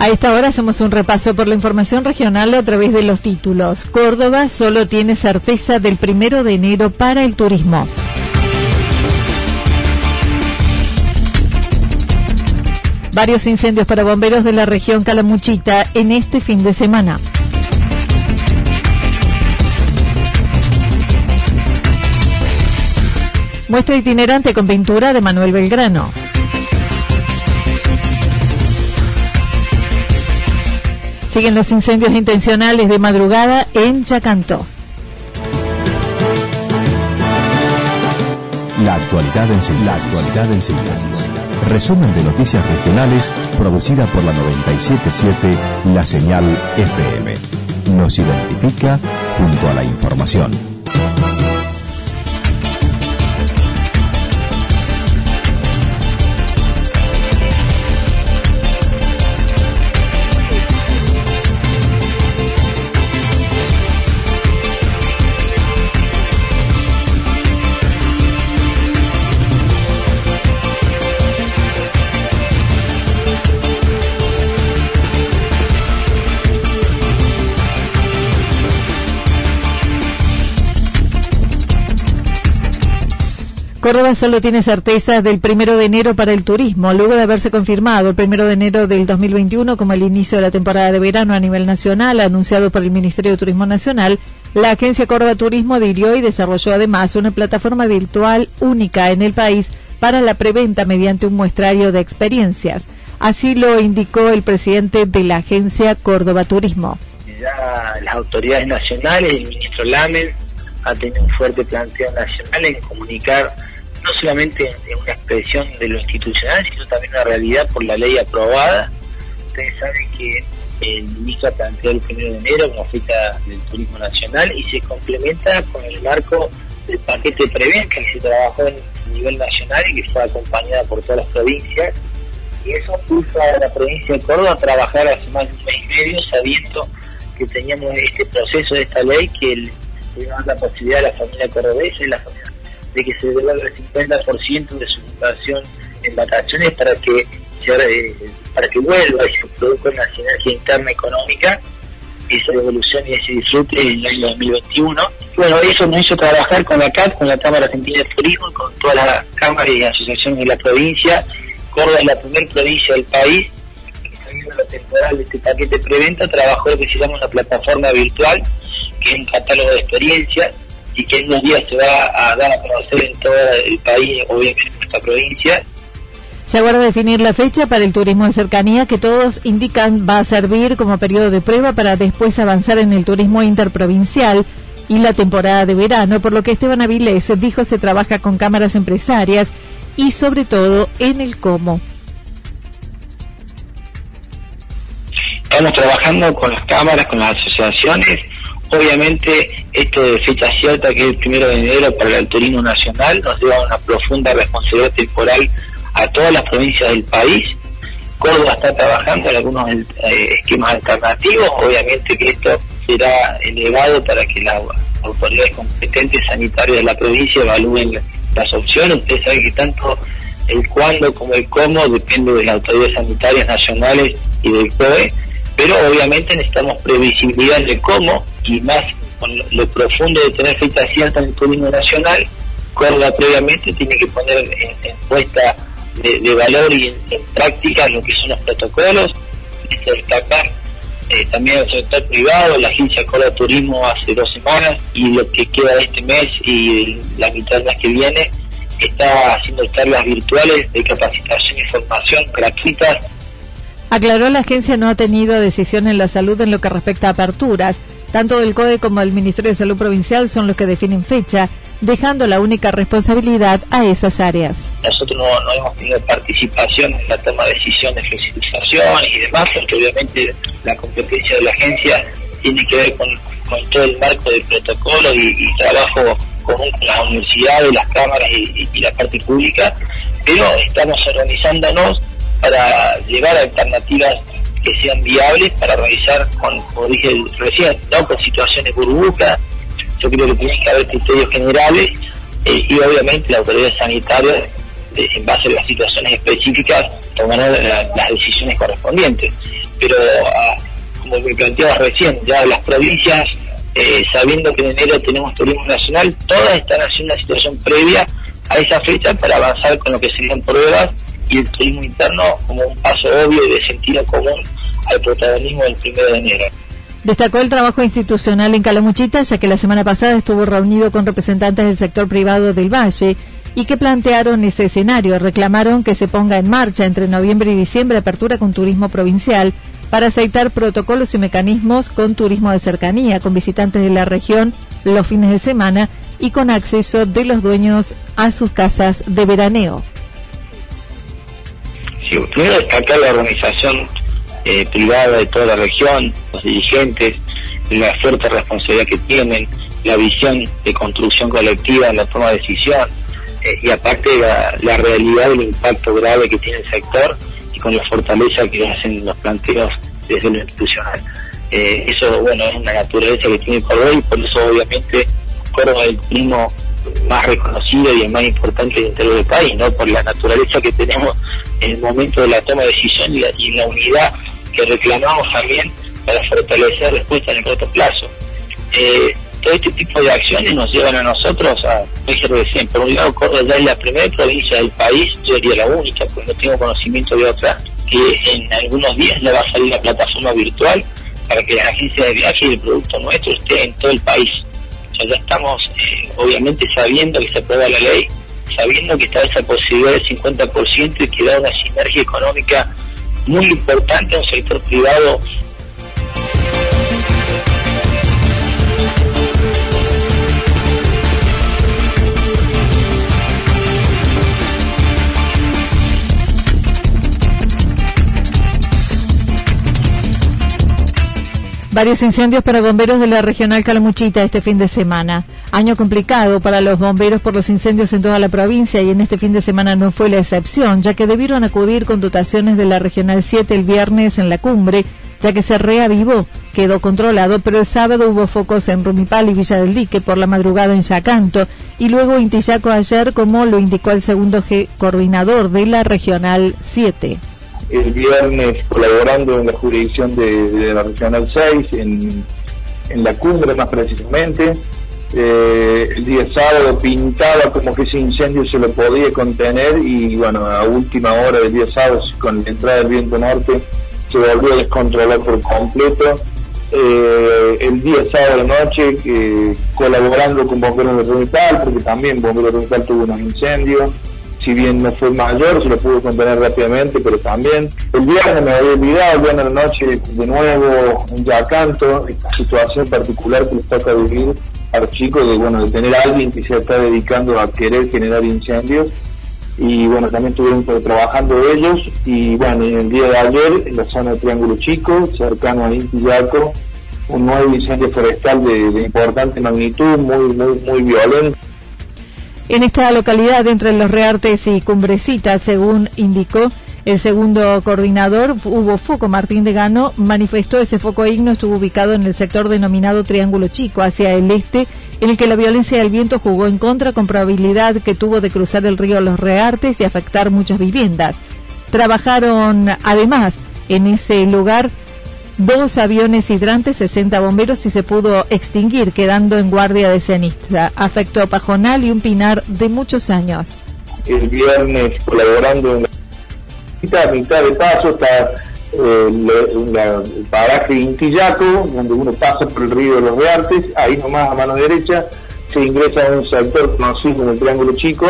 A esta hora hacemos un repaso por la información regional a través de los títulos. Córdoba solo tiene certeza del primero de enero para el turismo. Varios incendios para bomberos de la región Calamuchita en este fin de semana. Muestra itinerante con pintura de Manuel Belgrano. Siguen los incendios intencionales de madrugada en Chacanto. La actualidad en síntesis. La actualidad en síntesis. Resumen de noticias regionales producida por la 977 La Señal FM. Nos identifica junto a la información. Solo tiene certeza del primero de enero para el turismo, luego de haberse confirmado el primero de enero del 2021 como el inicio de la temporada de verano a nivel nacional, anunciado por el Ministerio de Turismo Nacional. La agencia Córdoba Turismo adhirió y desarrolló además una plataforma virtual única en el país para la preventa mediante un muestrario de experiencias. Así lo indicó el presidente de la agencia Córdoba Turismo. Ya las autoridades nacionales, el ministro Lamen, ha tenido un fuerte planteo nacional en comunicar no solamente en una expresión de lo institucional, sino también una realidad por la ley aprobada. Ustedes saben que el ministro planteó el 1 de enero como fecha del turismo nacional y se complementa con el marco del paquete preventa que se trabajó en nivel nacional y que fue acompañada por todas las provincias. Y eso puso a la provincia de Córdoba a trabajar hace más de un mes y medio sabiendo que teníamos este proceso de esta ley que le da la posibilidad a la familia cordobesa y la familia de que se devuelva el 50% de su ocupación en vacaciones para que eh, para que vuelva y se produzca una sinergia interna económica esa devolución y ese disfrute en el año 2021. Bueno, eso nos hizo trabajar con la CAT, con la Cámara Argentina de Turismo, con todas las cámaras y asociaciones de la provincia. Córdoba es la primera provincia del país que la temporal de este paquete preventa, trabajó lo que se llama una plataforma virtual, que es un catálogo de experiencias y que en unos días se va a dar a conocer en todo el país, obviamente en nuestra provincia. Se aguarda definir la fecha para el turismo de cercanía que todos indican va a servir como periodo de prueba para después avanzar en el turismo interprovincial y la temporada de verano, por lo que Esteban Avilés dijo se trabaja con cámaras empresarias y sobre todo en el cómo. Estamos trabajando con las cámaras, con las asociaciones Obviamente, esto de fecha cierta, que es el primero de enero para el turismo nacional, nos lleva una profunda responsabilidad temporal a todas las provincias del país. Córdoba está trabajando en algunos eh, esquemas alternativos, obviamente que esto será elevado para que las autoridades competentes sanitarias de la provincia evalúen las opciones. Ustedes saben que tanto el cuándo como el cómo depende de las autoridades sanitarias nacionales y del COE, pero obviamente necesitamos previsibilidad de cómo y más con lo, profundo de tener fecha cierta en el turismo nacional, Córdoba previamente tiene que poner en, puesta de, valor y en, práctica lo que son los protocolos, destacar eh, también el sector privado, la agencia Córdoba Turismo hace dos semanas y lo que queda de este mes y la mitad del mes que viene está haciendo charlas virtuales de capacitación y formación gratuitas. Aclaró la agencia no ha tenido decisión en la salud en lo que respecta a aperturas. Tanto el CODE como el Ministerio de Salud Provincial son los que definen fecha, dejando la única responsabilidad a esas áreas. Nosotros no, hemos tenido participación en la toma de decisiones, flexibilización y demás, porque obviamente la competencia de la agencia tiene que ver con, todo el marco del protocolo y trabajo con las universidades, las cámaras y, la parte pública, pero estamos organizándonos para llevar alternativas que sean viables para realizar, con, como dije recién, ¿no? con situaciones burbujas. Yo creo que tiene que haber criterios generales eh, y obviamente la autoridad sanitaria, en base a las situaciones específicas, tomarán las decisiones correspondientes. Pero, ah, como me planteaba recién, ya las provincias eh, sabiendo que en enero tenemos turismo nacional, todas están haciendo una situación previa a esa fecha para avanzar con lo que serían pruebas y el turismo interno como un paso obvio y de sentido común al protagonismo del primero de enero. Destacó el trabajo institucional en Calamuchita, ya que la semana pasada estuvo reunido con representantes del sector privado del Valle y que plantearon ese escenario. Reclamaron que se ponga en marcha entre noviembre y diciembre apertura con turismo provincial para aceitar protocolos y mecanismos con turismo de cercanía, con visitantes de la región los fines de semana y con acceso de los dueños a sus casas de veraneo. Primero destacar la organización eh, privada de toda la región, los dirigentes, la fuerte responsabilidad que tienen, la visión de construcción colectiva en la toma de decisión eh, y aparte la, realidad del impacto grave que tiene el sector con la fortaleza que hacen los planteos desde lo institucional. Eh, eso, bueno, es una naturaleza que tiene Córdoba y por eso obviamente Córdoba es el primo más reconocido y el más importante dentro del país, ¿no? Por la naturaleza que tenemos en el momento de la toma de decisión y la, unidad que reclamamos también para fortalecer respuesta en el corto plazo. Eh, todo este tipo de acciones nos llevan a nosotros a, recién, por un lado Córdoba es la primera provincia del país, yo diría la única, porque no tengo conocimiento de otra, que en algunos días le va a salir la plataforma virtual para que las agencias de viaje y el producto nuestro esté en todo el país. Sea, ya estamos eh, obviamente sabiendo que se aprueba la ley, sabiendo que está esa posibilidad del 50% y que da una sinergia económica muy importante a un sector privado Varios incendios para bomberos de la regional Calamuchita este fin de semana. Año complicado para los bomberos por los incendios en toda la provincia y en este fin de semana no fue la excepción, ya que debieron acudir con dotaciones de la regional 7 el viernes en la cumbre, ya que se reavivó, quedó controlado, pero el sábado hubo focos en Rumipal y Villa del Dique por la madrugada en Yacanto y luego en Tillaco ayer, como lo indicó el segundo G coordinador de la regional 7 el viernes colaborando en la jurisdicción de, la Regional 6, en, la cumbre más precisamente. Eh, el día sábado pintaba como que ese incendio se lo podía contener y bueno, a última hora del día sábado con la entrada del viento norte se volvió a descontrolar por completo. Eh, el día sábado de noche eh, colaborando con bomberos de Rumital, porque también bomberos de Rumital tuvo unos incendios si bien no fue mayor, se lo pudo contener rápidamente, pero también el viernes me había olvidado, el viernes de la noche de nuevo en Yacanto, esta situación particular que les toca vivir a los chicos de, bueno, de tener a alguien que se está dedicando a querer generar incendios. Y bueno, también estuvieron trabajando ellos. Y bueno, en el día de ayer en la zona de Triángulo Chico, cercano a Intillaco, un nuevo incendio forestal de importante magnitud, muy, muy, muy violento En esta localidad, entre los Reartes y Cumbrecitas, según indicó el segundo coordinador, hubo foco Martín de Gano, manifestó ese foco igno estuvo ubicado en el sector denominado Triángulo Chico, hacia el este, en el que la violencia del viento jugó en contra con probabilidad que tuvo de cruzar el río Los Reartes y afectar muchas viviendas. Trabajaron además en ese lugar dos aviones hidrantes, 60 bomberos y se pudo extinguir, quedando en guardia de cenista. Afectó Pajonal y un pinar de muchos años. El viernes colaborando en la mitad de paso está eh, el paraje Intillaco, donde uno pasa por el río de los Reartes, ahí nomás a mano derecha se ingresa a un sector conocido como el Triángulo Chico.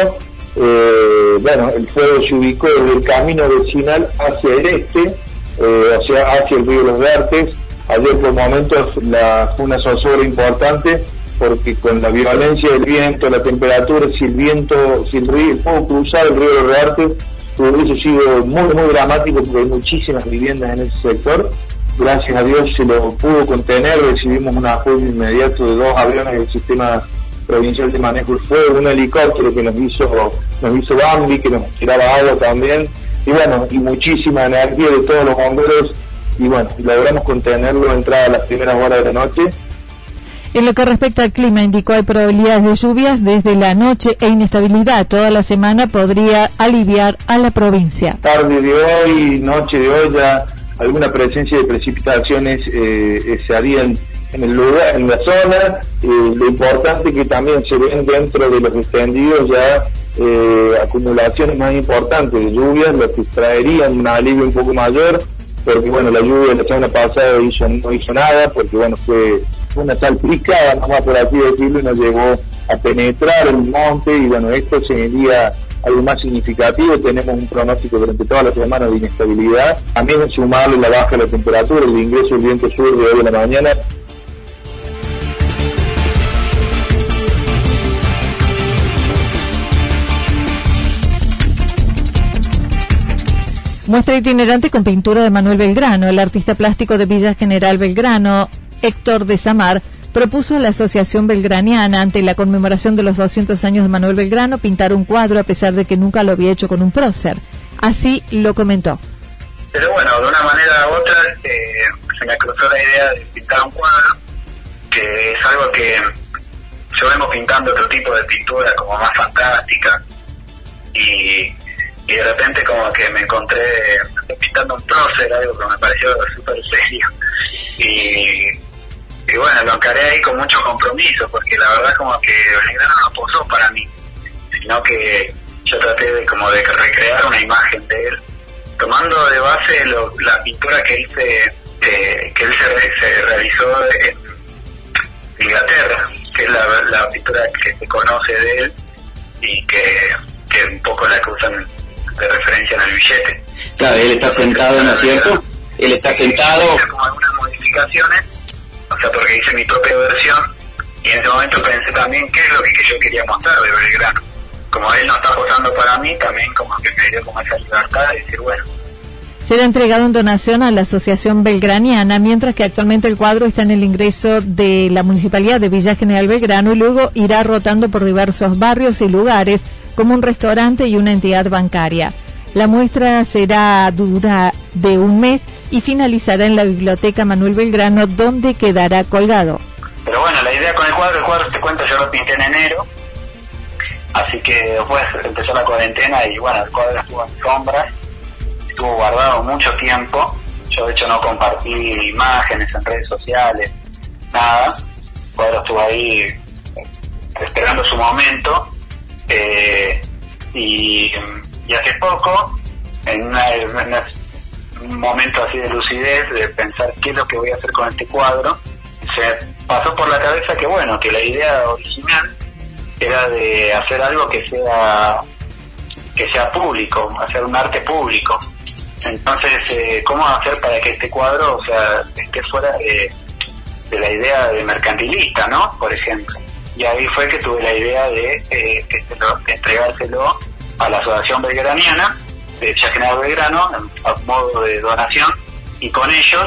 Eh, bueno, el fuego se ubicó desde el camino vecinal hacia el este, eh, hacia, hacia el río Los Vertes. Ayer por momentos la, fue una zozobra importante porque con la violencia del viento, la temperatura, si el viento, si el río, pudo cruzar el río Los Vertes, hubiese sido muy, muy dramático porque hay muchísimas viviendas en ese sector. Gracias a Dios se lo pudo contener, recibimos un apoyo inmediato de dos aviones del sistema provincial de manejo del fuego, un helicóptero que nos hizo, nos hizo Bambi, que nos tiraba agua también, y bueno, y muchísima energía de todos los bomberos y bueno, logramos contenerlo entrada a las primeras horas de la noche. En lo que respecta al clima, indicó hay probabilidades de lluvias desde la noche e inestabilidad. Toda la semana podría aliviar a la provincia. Tarde de hoy, noche de hoy, ya alguna presencia de precipitaciones eh, eh se harían en el lugar, en la zona. Eh, lo importante que también se ven dentro de los extendidos ya eh, acumulaciones más importantes de lluvias, lo que traerían un alivio un poco mayor, porque bueno, la lluvia la semana pasada hizo, no hizo nada, porque bueno, fue una salpicada, nomás por así decirlo, y nos llevó a penetrar el monte, y bueno, esto sería algo más significativo, tenemos un pronóstico durante toda la semana de inestabilidad, también sumarle la baja de la temperatura, el ingreso del viento sur de hoy en la mañana, Muestra itinerante con pintura de Manuel Belgrano. El artista plástico de Villa General Belgrano, Héctor de Samar, propuso a la Asociación Belgraniana, ante la conmemoración de los 200 años de Manuel Belgrano, pintar un cuadro a pesar de que nunca lo había hecho con un prócer. Así lo comentó. Pero bueno, de una manera u otra eh, se me cruzó la idea de pintar un cuadro, que es algo que yo pintando otro tipo de pintura como más fantástica y y de repente como que me encontré pintando un prócer, algo que me pareció súper serio. Y, bueno, lo encaré ahí con mucho compromiso, porque la verdad como que Belgrano no posó para mí, sino que yo traté de como de recrear una imagen de él, tomando de base la pintura que hice, eh, que él se, realizó en Inglaterra, que es la, pintura que se conoce de él y que, que un poco la que usan de referencia en el billete. Claro, él está sentado, ¿no es cierto? Él está sentado. Como algunas modificaciones, o sea, porque hice mi propia versión y en ese momento pensé también qué es lo que, yo quería mostrar de Belgrano. Como él no está posando para mí, también como que me dio como esa libertad de decir, bueno, será entregado en donación a la Asociación Belgraniana, mientras que actualmente el cuadro está en el ingreso de la Municipalidad de Villa General Belgrano y luego irá rotando por diversos barrios y lugares como un restaurante y una entidad bancaria. La muestra será dura de un mes y finalizará en la Biblioteca Manuel Belgrano, donde quedará colgado. Pero bueno, la idea con el cuadro, el cuadro te cuento, yo lo pinté en enero, así que después empezó la cuarentena y bueno, el cuadro estuvo en sombras, estuvo guardado mucho tiempo, yo de hecho no compartí imágenes en redes sociales, nada, el cuadro estuvo ahí esperando su momento eh, y, hace poco, en, un momento así de lucidez, de pensar qué es lo que voy a hacer con este cuadro, se pasó por la cabeza que bueno, que la idea original era de hacer algo que sea que sea público, hacer un arte público. Entonces, eh, ¿cómo hacer para que este cuadro, o sea, esté fuera de, de la idea de mercantilista, ¿no? Por ejemplo. Y ahí fue que tuve la idea de, eh, entregárselo a la Asociación Belgraniana, de General Belgrano, a modo de donación, y con ellos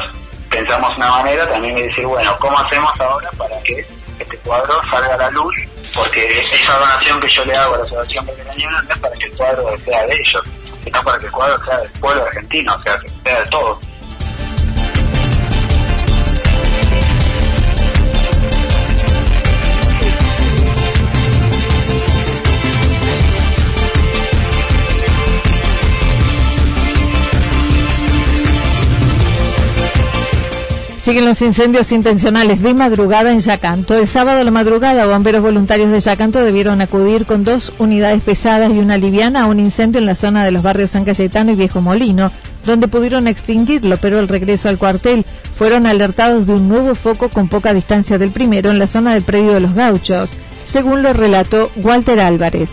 pensamos una manera también de decir, bueno, ¿cómo hacemos ahora para que este cuadro salga a la luz porque esa donación que yo le hago a la Asociación Veterinaria no es para que el cuadro sea de ellos, sino para que el cuadro sea del pueblo argentino, o sea, que sea de todos. Siguen los incendios intencionales de madrugada en Yacanto. El sábado a la madrugada, bomberos voluntarios de Yacanto debieron acudir con dos unidades pesadas y una liviana a un incendio en la zona de los barrios San Cayetano y Viejo Molino, donde pudieron extinguirlo, pero al regreso al cuartel fueron alertados de un nuevo foco con poca distancia del primero en la zona del predio de los gauchos según lo relató Walter Álvarez.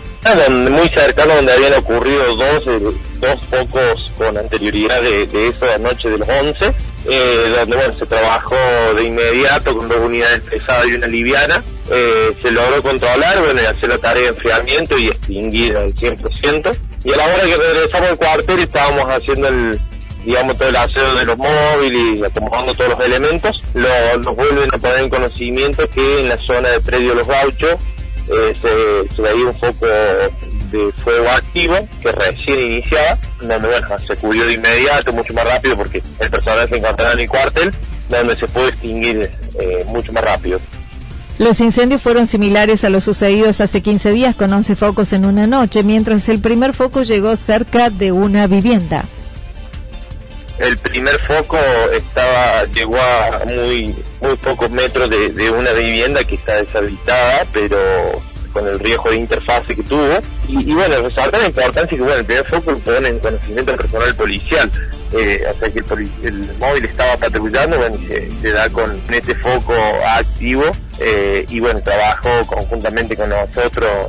Muy cercano donde habían ocurrido dos, eh, dos focos con anterioridad de, de esa noche de los 11, eh, donde se trabajó de inmediato con dos unidades pesadas y una liviana, eh, se logró controlar, bueno, hacer la tarea de enfriamiento y extinguir al 100%. Y a la hora que regresamos al cuartel estábamos haciendo el, digamos, todo el aseo de los móviles y acomodando todos los elementos, nos vuelven a poner en conocimiento que en la zona de predio Los Gauchos eh, se, se veía un foco de fuego activo que recién iniciaba, donde bueno, se cubrió de inmediato, mucho más rápido, porque el personal se encontraba en el cuartel, donde se puede extinguir eh, mucho más rápido. Los incendios fueron similares a los sucedidos hace 15 días con 11 focos en una noche, mientras el primer foco llegó cerca de una vivienda el primer foco estaba llegó a muy muy pocos metros de, una vivienda que está deshabitada, pero con el riesgo de interfase que tuvo. Y, bueno, resalta la importancia que bueno, el primer foco lo pone en conocimiento personal policial. Eh, sea que el, móvil estaba patrullando, bueno, se, se, da con este foco activo eh, y bueno, trabajó conjuntamente con nosotros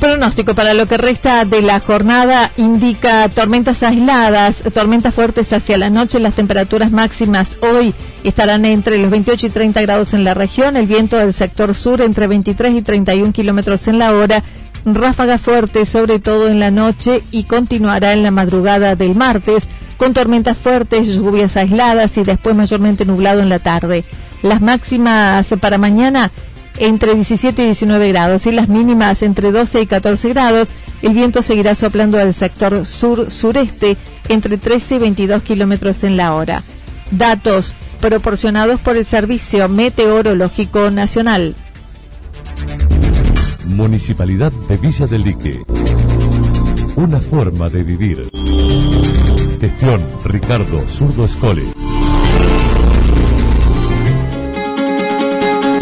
Pronóstico para lo que resta de la jornada indica tormentas aisladas, tormentas fuertes hacia la noche. Las temperaturas máximas hoy estarán entre los 28 y 30 grados en la región. El viento del sector sur entre 23 y 31 kilómetros en la hora. Ráfagas fuertes, sobre todo en la noche, y continuará en la madrugada del martes con tormentas fuertes, lluvias aisladas y después mayormente nublado en la tarde. Las máximas para mañana entre 17 y 19 grados y las mínimas entre 12 y 14 grados. El viento seguirá soplando al sector sur-sureste entre 13 y 22 kilómetros en la hora. Datos proporcionados por el Servicio Meteorológico Nacional. Municipalidad de Villa del Lique. Una forma de vivir. Gestión Ricardo Zurdo Escole.